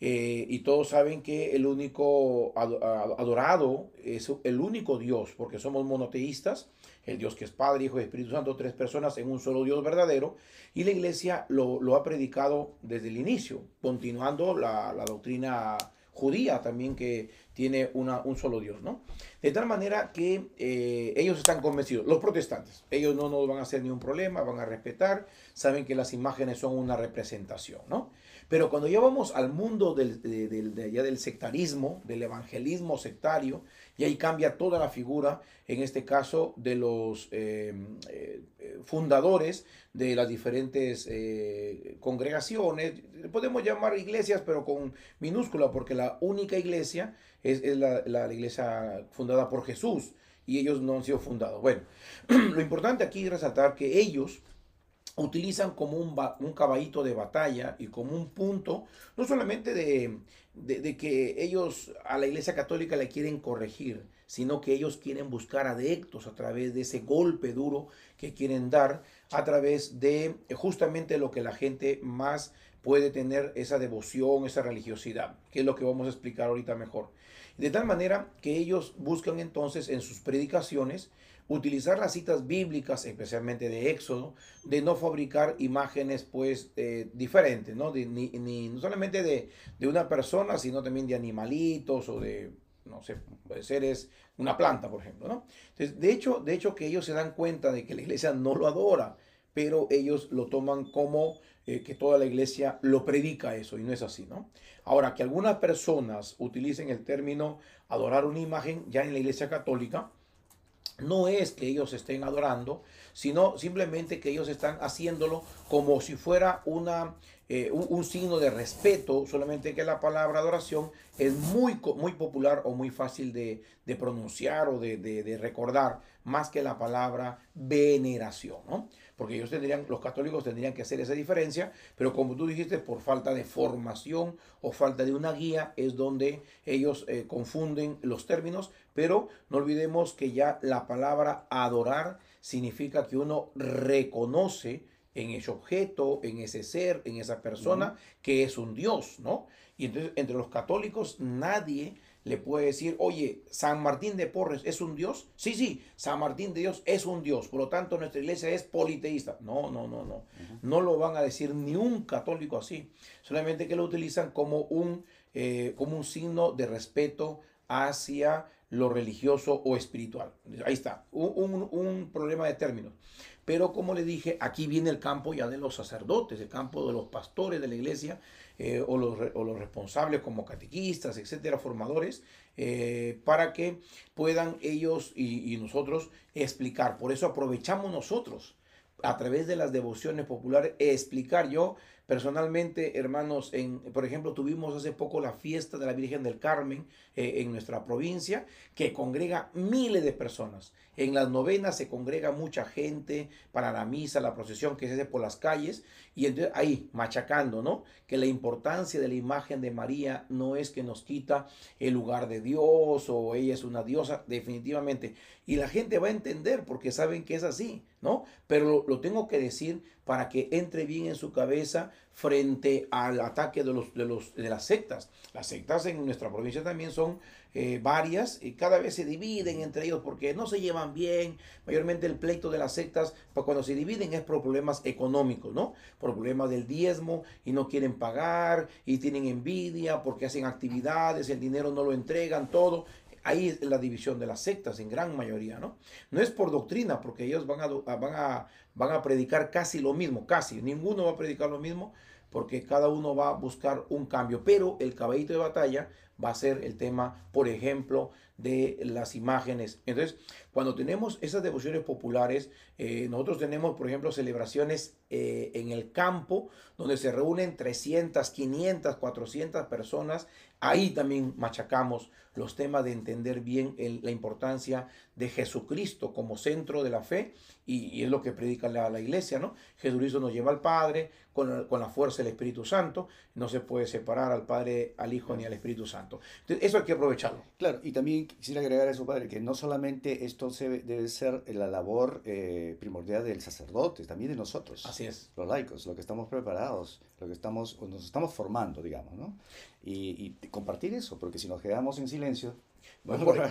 Speaker 2: Eh, y todos saben que el único adorado es el único Dios, porque somos monoteístas, el Dios que es Padre, Hijo y Espíritu Santo, tres personas en un solo Dios verdadero, y la iglesia lo, ha predicado desde el inicio, continuando la, doctrina judía también que tiene una, un solo Dios, ¿no? De tal manera que eh, ellos están convencidos, los protestantes, ellos no nos van a hacer ningún problema, van a respetar, saben que las imágenes son una representación, ¿no? Pero cuando ya vamos al mundo del, del sectarismo, del evangelismo sectario, y ahí cambia toda la figura, en este caso, de los eh, eh, fundadores de las diferentes eh, congregaciones. Podemos llamar iglesias, pero con minúscula, porque la única iglesia es, la, la, iglesia fundada por Jesús y ellos no han sido fundados. Bueno, lo importante aquí es resaltar que ellos utilizan como un, un, caballito de batalla y como un punto, no solamente de, de, que ellos a la Iglesia Católica le quieren corregir, sino que ellos quieren buscar adeptos a través de ese golpe duro que quieren dar, a través de justamente lo que la gente más puede tener esa devoción, esa religiosidad, que es lo que vamos a explicar ahorita mejor. De tal manera que ellos buscan entonces en sus predicaciones utilizar las citas bíblicas, especialmente de Éxodo, de no fabricar imágenes pues eh, diferentes, ¿no? ni, no solamente de, una persona, sino también de animalitos o de, no sé, seres, una planta, por ejemplo, ¿no? Entonces, de hecho, de hecho que ellos se dan cuenta de que la iglesia no lo adora, pero ellos lo toman como eh, que toda la iglesia lo predica eso, y no es así, ¿no? Ahora, que algunas personas utilicen el término adorar una imagen ya en la iglesia católica, no es que ellos estén adorando, sino simplemente que ellos están haciéndolo como si fuera una, eh, un, signo de respeto, solamente que la palabra adoración es muy, muy popular o muy fácil de, pronunciar o de, de, recordar, más que la palabra veneración. ¿no? Porque ellos tendrían, los católicos tendrían que hacer esa diferencia, pero como tú dijiste, por falta de formación o falta de una guía es donde ellos eh, confunden los términos, pero no olvidemos que ya la palabra adorar significa que uno reconoce en ese objeto, en ese ser, en esa persona, que es un Dios, ¿no? Y entonces entre los católicos nadie le puede decir, oye, San Martín de Porres es un Dios. Sí, sí, San Martín de Dios es un Dios. Por lo tanto, nuestra iglesia es politeísta. No, no, no, no. No lo van a decir ni un católico así. Solamente que lo utilizan como un, eh, como un signo de respeto hacia lo religioso o espiritual. Ahí está, un, un problema de términos. Pero como le dije, aquí viene el campo ya de los sacerdotes, el campo de los pastores de la iglesia, eh, o, los, responsables como catequistas, etcétera, formadores, eh, para que puedan ellos y, y nosotros explicar. Por eso aprovechamos nosotros a través de las devociones populares explicar. Yo personalmente, hermanos, en, por ejemplo, tuvimos hace poco la fiesta de la Virgen del Carmen eh, en nuestra provincia, que congrega miles de personas. En las novenas se congrega mucha gente para la misa, la procesión que se hace por las calles, y entonces ahí, machacando, ¿no? Que la importancia de la imagen de María no es que nos quita el lugar de Dios o ella es una diosa, definitivamente. Y la gente va a entender porque saben que es así, ¿no? Pero lo, tengo que decir para que entre bien en su cabeza frente al ataque de, los, de, los, de las sectas. Las sectas en nuestra provincia también son eh, varias y cada vez se dividen entre ellos porque no se llevan bien. Mayormente el pleito de las sectas, pues cuando se dividen es por problemas económicos, ¿no? Por problemas del diezmo y no quieren pagar y tienen envidia porque hacen actividades, el dinero no lo entregan, todo. Ahí es la división de las sectas en gran mayoría, ¿no? No es por doctrina, porque ellos van a, van a, van a predicar casi lo mismo, casi. Ninguno va a predicar lo mismo, porque cada uno va a buscar un cambio. Pero el caballito de batalla va a ser el tema, por ejemplo, de las imágenes. Entonces, cuando tenemos esas devociones populares, eh, nosotros tenemos, por ejemplo, celebraciones eh, en el campo, donde se reúnen 300, 500, 400 personas. Ahí también machacamos los temas de entender bien la importancia de Jesucristo como centro de la fe, y, es lo que predica la, la, iglesia, ¿no? Jesucristo nos lleva al Padre con, con la fuerza del Espíritu Santo, no se puede separar al Padre, al Hijo ni al Espíritu Santo. Entonces, eso hay que aprovecharlo.
Speaker 1: Claro, y también quisiera agregar a eso, Padre, que no solamente esto debe ser la labor eh, primordial del sacerdote, también de nosotros.
Speaker 2: Así es.
Speaker 1: Los laicos, lo que estamos preparados, lo que estamos, nos estamos formando, digamos, ¿no? Y, y compartir eso, porque si nos quedamos en silencio,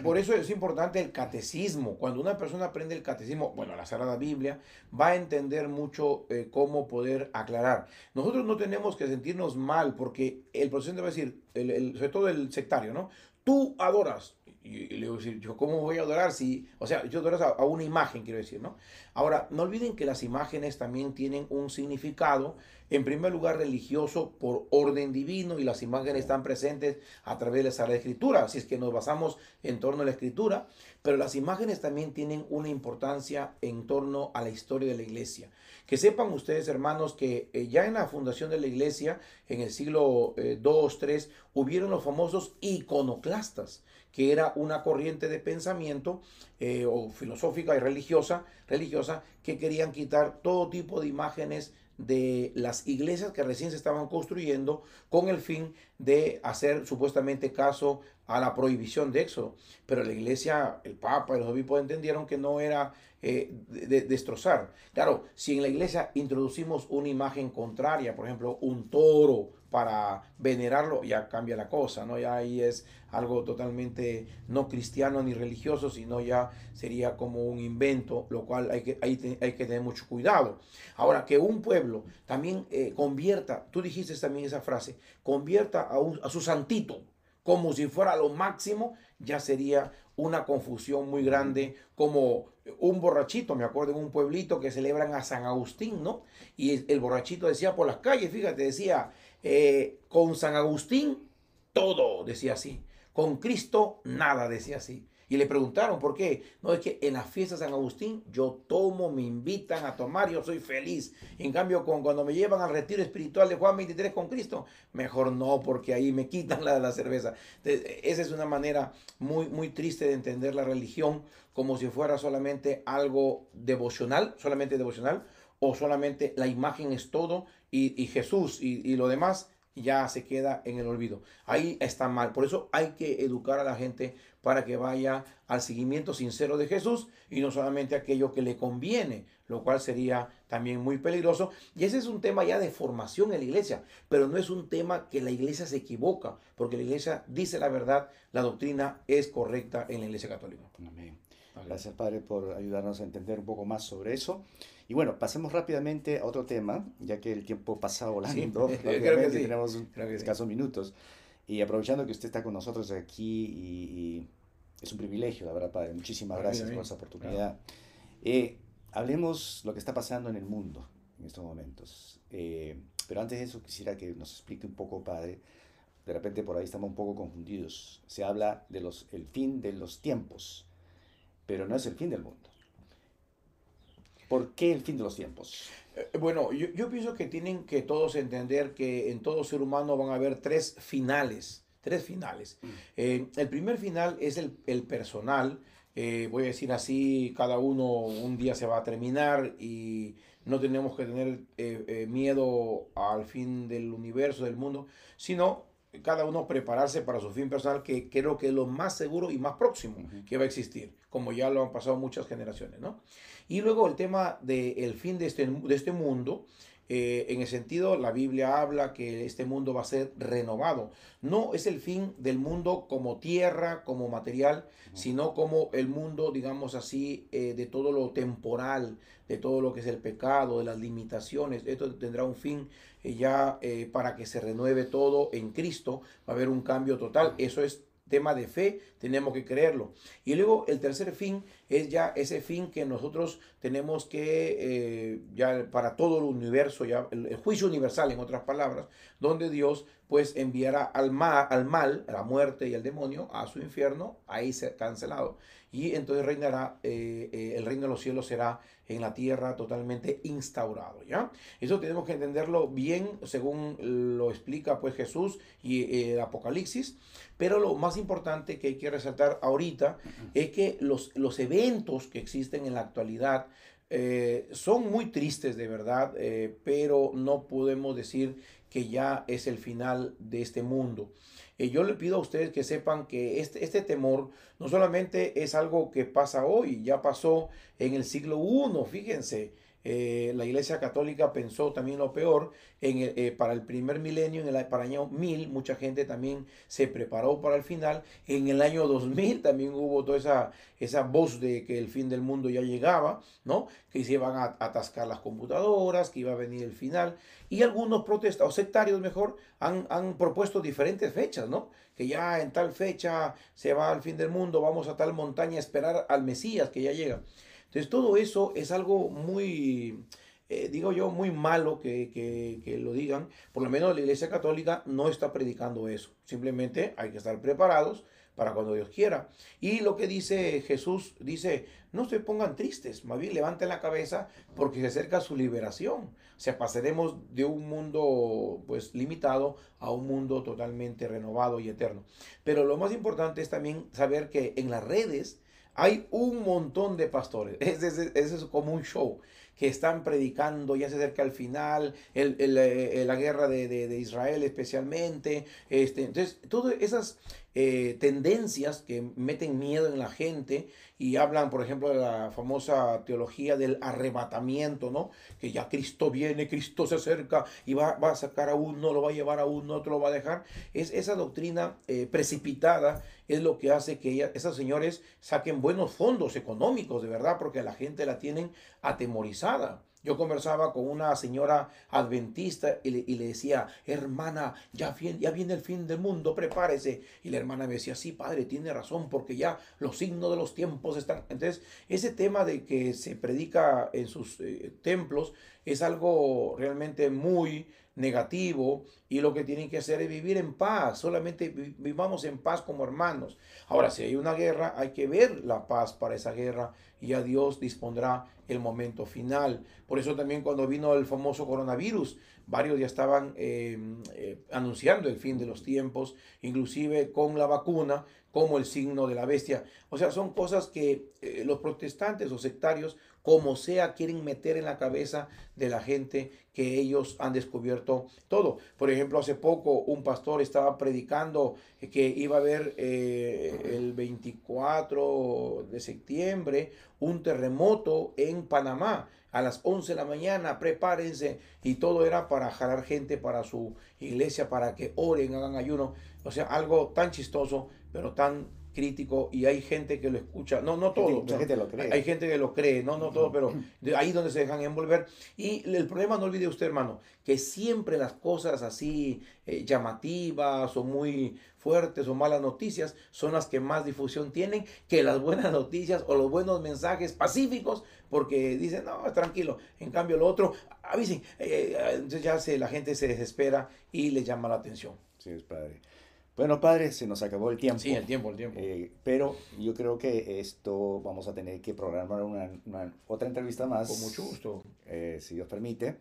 Speaker 2: por, eso es importante el catecismo. Cuando una persona aprende el catecismo, bueno, la Sagrada Biblia, va a entender mucho eh, cómo poder aclarar. Nosotros no tenemos que sentirnos mal porque el proceso va a decir, el, sobre todo el sectario, ¿no? Tú adoras. Y, le voy a decir, ¿yo cómo voy a adorar si, o sea, yo adoro a, una imagen, quiero decir, ¿no? Ahora, no olviden que las imágenes también tienen un significado, en primer lugar religioso por orden divino y las imágenes están presentes a través de la Sagrada Escritura, así es que nos basamos en torno a la Escritura, pero las imágenes también tienen una importancia en torno a la historia de la iglesia. Que sepan ustedes, hermanos, que eh, ya en la fundación de la iglesia, en el siglo II, III, hubieron los famosos iconoclastas, que era una corriente de pensamiento eh, o filosófica y religiosa, religiosa que querían quitar todo tipo de imágenes de las iglesias que recién se estaban construyendo con el fin de hacer supuestamente caso a la prohibición de Éxodo. Pero la iglesia, el Papa y los obispos entendieron que no era eh, de, destrozar. Claro, si en la iglesia introducimos una imagen contraria, por ejemplo, un toro para venerarlo, ya cambia la cosa, ¿no? Ya ahí es algo totalmente no cristiano ni religioso, sino ya sería como un invento, lo cual hay que, hay, hay que tener mucho cuidado. Ahora, que un pueblo también eh, convierta, tú dijiste también esa frase, convierta a, a su santito como si fuera lo máximo, ya sería una confusión muy grande, como un borrachito, me acuerdo en un pueblito que celebran a San Agustín, ¿no? Y el borrachito decía por las calles, fíjate, decía, eh, con San Agustín todo, decía así, con Cristo nada, decía así. Y le preguntaron por qué. No, es que en la fiesta de San Agustín yo tomo, me invitan a tomar, yo soy feliz. En cambio, con, cuando me llevan al retiro espiritual de Juan 23 con Cristo, mejor no, porque ahí me quitan la, la cerveza. esa es una manera muy, muy triste de entender la religión, como si fuera solamente algo devocional, solamente devocional, o solamente la imagen es todo y, Jesús y, y lo demás ya se queda en el olvido. Ahí está mal. Por eso hay que educar a la gente para que vaya al seguimiento sincero de Jesús y no solamente aquello que le conviene, lo cual sería también muy peligroso. Y ese es un tema ya de formación en la iglesia, pero no es un tema que la iglesia se equivoca, porque la iglesia dice la verdad, la doctrina es correcta en la iglesia católica.
Speaker 1: Amén. Gracias, Padre, por ayudarnos a entender un poco más sobre eso. Y bueno, pasemos rápidamente a otro tema, ya que el tiempo pasa volando. Sí, creo que Tenemos un, escasos minutos. Y aprovechando que usted está con nosotros aquí y, es un privilegio, la verdad, Padre. Muchísimas gracias por esa oportunidad. Eh, hablemos lo que está pasando en el mundo en estos momentos. Eh, pero antes de eso quisiera que nos explique un poco, Padre. De repente por ahí estamos un poco confundidos. Se habla de los el fin de los tiempos, pero no es el fin del mundo. ¿Por qué el fin de los tiempos?
Speaker 2: Eh, bueno, yo, pienso que tienen que todos entender que en todo ser humano van a haber tres finales, tres finales. Mm. Eh, el primer final es el, personal, eh, voy a decir así, cada uno un día se va a terminar y no tenemos que tener miedo al fin del universo, del mundo, sino cada uno prepararse para su fin personal, que creo que es lo más seguro y más próximo que va a existir, como ya lo han pasado muchas generaciones, ¿no? Y luego el tema del fin de este, de este mundo, eh, en el sentido, la Biblia habla que este mundo va a ser renovado. No es el fin del mundo como tierra, como material, sino como el mundo, digamos así, eh, de todo lo temporal, de todo lo que es el pecado, de las limitaciones. Esto tendrá un fin eh, ya para que se renueve todo en Cristo. Va a haber un cambio total. Eso es tema de fe, tenemos que creerlo. Y luego el tercer fin es ya ese fin que nosotros tenemos que, eh, ya para todo el universo, ya el, juicio universal en otras palabras, donde Dios pues enviará al, mal, al mal, la muerte y al demonio, a su infierno, ahí se cancelado. Y entonces reinará, eh, eh, el reino de los cielos será en la tierra totalmente instaurado, ¿ya? Eso tenemos que entenderlo bien según lo explica pues Jesús y el Apocalipsis, pero lo más importante que hay que resaltar ahorita es que los, los eventos que existen en la actualidad eh, son muy tristes de verdad, eh, pero no podemos decir que ya es el final de este mundo. Eh, yo le pido a ustedes que sepan que este, este temor no solamente es algo que pasa hoy, ya pasó en el siglo I, fíjense, eh, la Iglesia Católica pensó también lo peor. En eh, para el primer milenio, en el, para el año 1000, mucha gente también se preparó para el final. En el año 2000 también hubo toda esa, esa voz de que el fin del mundo ya llegaba, ¿no? Que se iban a atascar las computadoras, que iba a venir el final. Y algunos protestas, o sectarios mejor, han, han propuesto diferentes fechas, ¿no? Que ya en tal fecha se va al fin del mundo, vamos a tal montaña a esperar al Mesías que ya llega. Todo eso es algo muy, eh, digo yo, muy malo que, que, lo digan. Por lo menos la Iglesia Católica no está predicando eso. Simplemente hay que estar preparados para cuando Dios quiera. Y lo que dice Jesús, dice, no se pongan tristes, más bien levanten la cabeza porque se acerca su liberación. O sea, pasaremos de un mundo pues limitado a un mundo totalmente renovado y eterno. Pero lo más importante es también saber que en las redes, hay un montón de pastores. Ese es, como un show que están predicando, ya se acerca al final, eh, la guerra de, Israel especialmente. Este, entonces, todas esas eh, tendencias que meten miedo en la gente y hablan, por ejemplo, de la famosa teología del arrebatamiento, ¿no? Que ya Cristo viene, Cristo se acerca y va, a sacar a uno, lo va a llevar a uno, otro lo va a dejar. Es esa doctrina eh, precipitada es lo que hace que esos señores saquen buenos fondos económicos, de verdad, porque la gente la tienen atemorizada. Yo conversaba con una señora adventista y le, decía, hermana, ya viene, ya viene el fin del mundo, prepárese. Y la hermana me decía, sí, padre, tiene razón, porque ya los signos de los tiempos están. Entonces, ese tema de que se predica en sus eh, templos es algo realmente muy negativo y lo que tienen que hacer es vivir en paz, solamente vivamos en paz como hermanos. Ahora, si hay una guerra, hay que ver la paz para esa guerra y a Dios dispondrá el momento final. Por eso también cuando vino el famoso coronavirus, varios ya estaban em, eh, anunciando el fin de los tiempos, inclusive con la vacuna como el signo de la bestia. O sea, son cosas que eh, los protestantes o sectarios como sea, quieren meter en la cabeza de la gente que ellos han descubierto todo. Por ejemplo, hace poco un pastor estaba predicando que iba a haber eh, el 24 de septiembre un terremoto en Panamá a las 11 de la mañana, prepárense. Y todo era para jalar gente para su iglesia, para que oren, hagan ayuno. O sea, algo tan chistoso, pero tan crítico y hay gente que lo escucha, no, no todo, gente lo cree. hay gente que lo cree, no, no todo, pero de ahí donde se dejan envolver. Y el problema, no olvide usted, hermano, que siempre las cosas así eh, llamativas o muy fuertes o malas noticias son las que más difusión tienen que las buenas noticias o los buenos mensajes pacíficos, porque dicen, no, tranquilo, en cambio lo otro, avisen, eh, eh, entonces ya se, la gente se desespera y le llama la atención.
Speaker 1: Sí, es padre. Bueno, padre, se nos acabó el tiempo.
Speaker 2: Sí, el tiempo, el tiempo.
Speaker 1: Eh, pero yo creo que esto vamos a tener que programar una, otra entrevista más.
Speaker 2: Con mucho gusto.
Speaker 1: Eh, si Dios permite.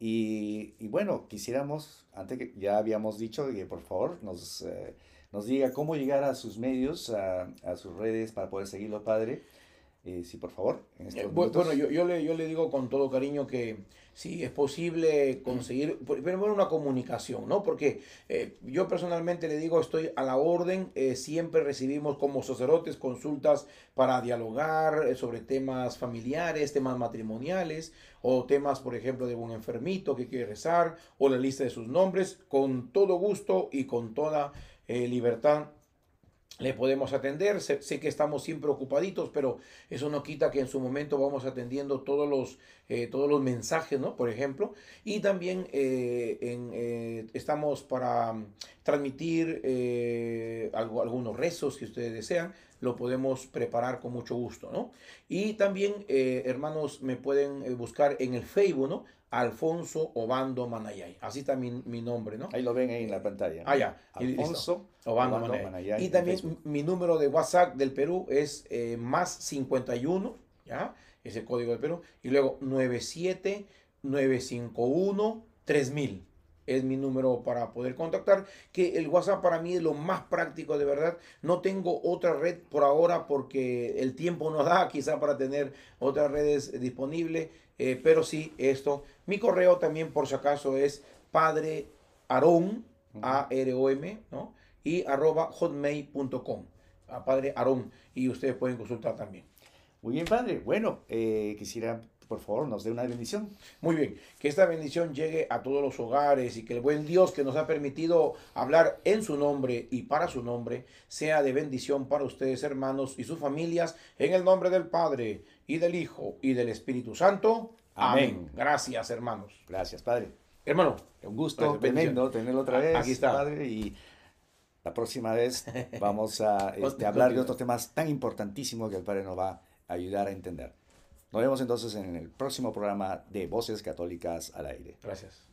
Speaker 1: Y, y, bueno, quisiéramos, antes que ya habíamos dicho que por favor nos, eh, nos diga cómo llegar a sus medios, a, a sus redes para poder seguirlo, padre. Eh, sí, por favor.
Speaker 2: bueno, yo, yo, le, yo le digo con todo cariño que si es posible conseguir, primero una comunicación, ¿no? Porque eh, yo personalmente le digo, estoy a la orden, eh, siempre recibimos como sacerdotes consultas para dialogar sobre temas familiares, temas matrimoniales, o temas, por ejemplo, de un enfermito que quiere rezar, o la lista de sus nombres, con todo gusto y con toda libertad le podemos atender. Sé, que estamos siempre ocupaditos, pero eso no quita que en su momento vamos atendiendo todos los, eh, todos los mensajes, ¿no? Por ejemplo. Y también eh, eh, estamos para mm, transmitir algunos rezos que ustedes desean. Lo podemos preparar con mucho gusto, ¿no? Y también, hermanos, me pueden buscar en el Facebook, ¿no? Alfonso Obando Manayay. Así está mi, nombre, ¿no?
Speaker 1: Ahí lo ven ahí en la pantalla.
Speaker 2: Ah, ya.
Speaker 1: Alfonso
Speaker 2: Obando, Manayay. Y también mi número de WhatsApp del Perú es eh, más 51, ¿ya? Es el código del Perú. Y luego 97 951 3000 es mi número para poder contactar, que el WhatsApp para mí es lo más práctico de verdad. No tengo otra red por ahora porque el tiempo no da quizá para tener otras redes disponibles, eh, pero sí esto. Mi correo también por si acaso es padre Arón, A-R-O-M, ¿no? Y arroba hotmail.com, a padre Arón, y ustedes pueden consultar también.
Speaker 1: Muy bien, padre. Bueno, eh, quisiera por favor, nos dé una bendición.
Speaker 2: Muy bien, que esta bendición llegue a todos los hogares y que el buen Dios que nos ha permitido hablar en su nombre y para su nombre sea de bendición para ustedes, hermanos, y sus familias, en el nombre del Padre y del Hijo y del Espíritu Santo. Amén.
Speaker 1: Amén.
Speaker 2: Gracias, hermanos.
Speaker 1: Gracias, Padre.
Speaker 2: Hermano,
Speaker 1: Un gusto tremendo tenerlo otra vez,
Speaker 2: aquí está.
Speaker 1: Padre, y la próxima vez vamos a este, hablar de otros temas tan importantísimos que el Padre nos va a ayudar a entender. Nos vemos entonces en el próximo programa de Voces Católicas al Aire.
Speaker 2: Gracias.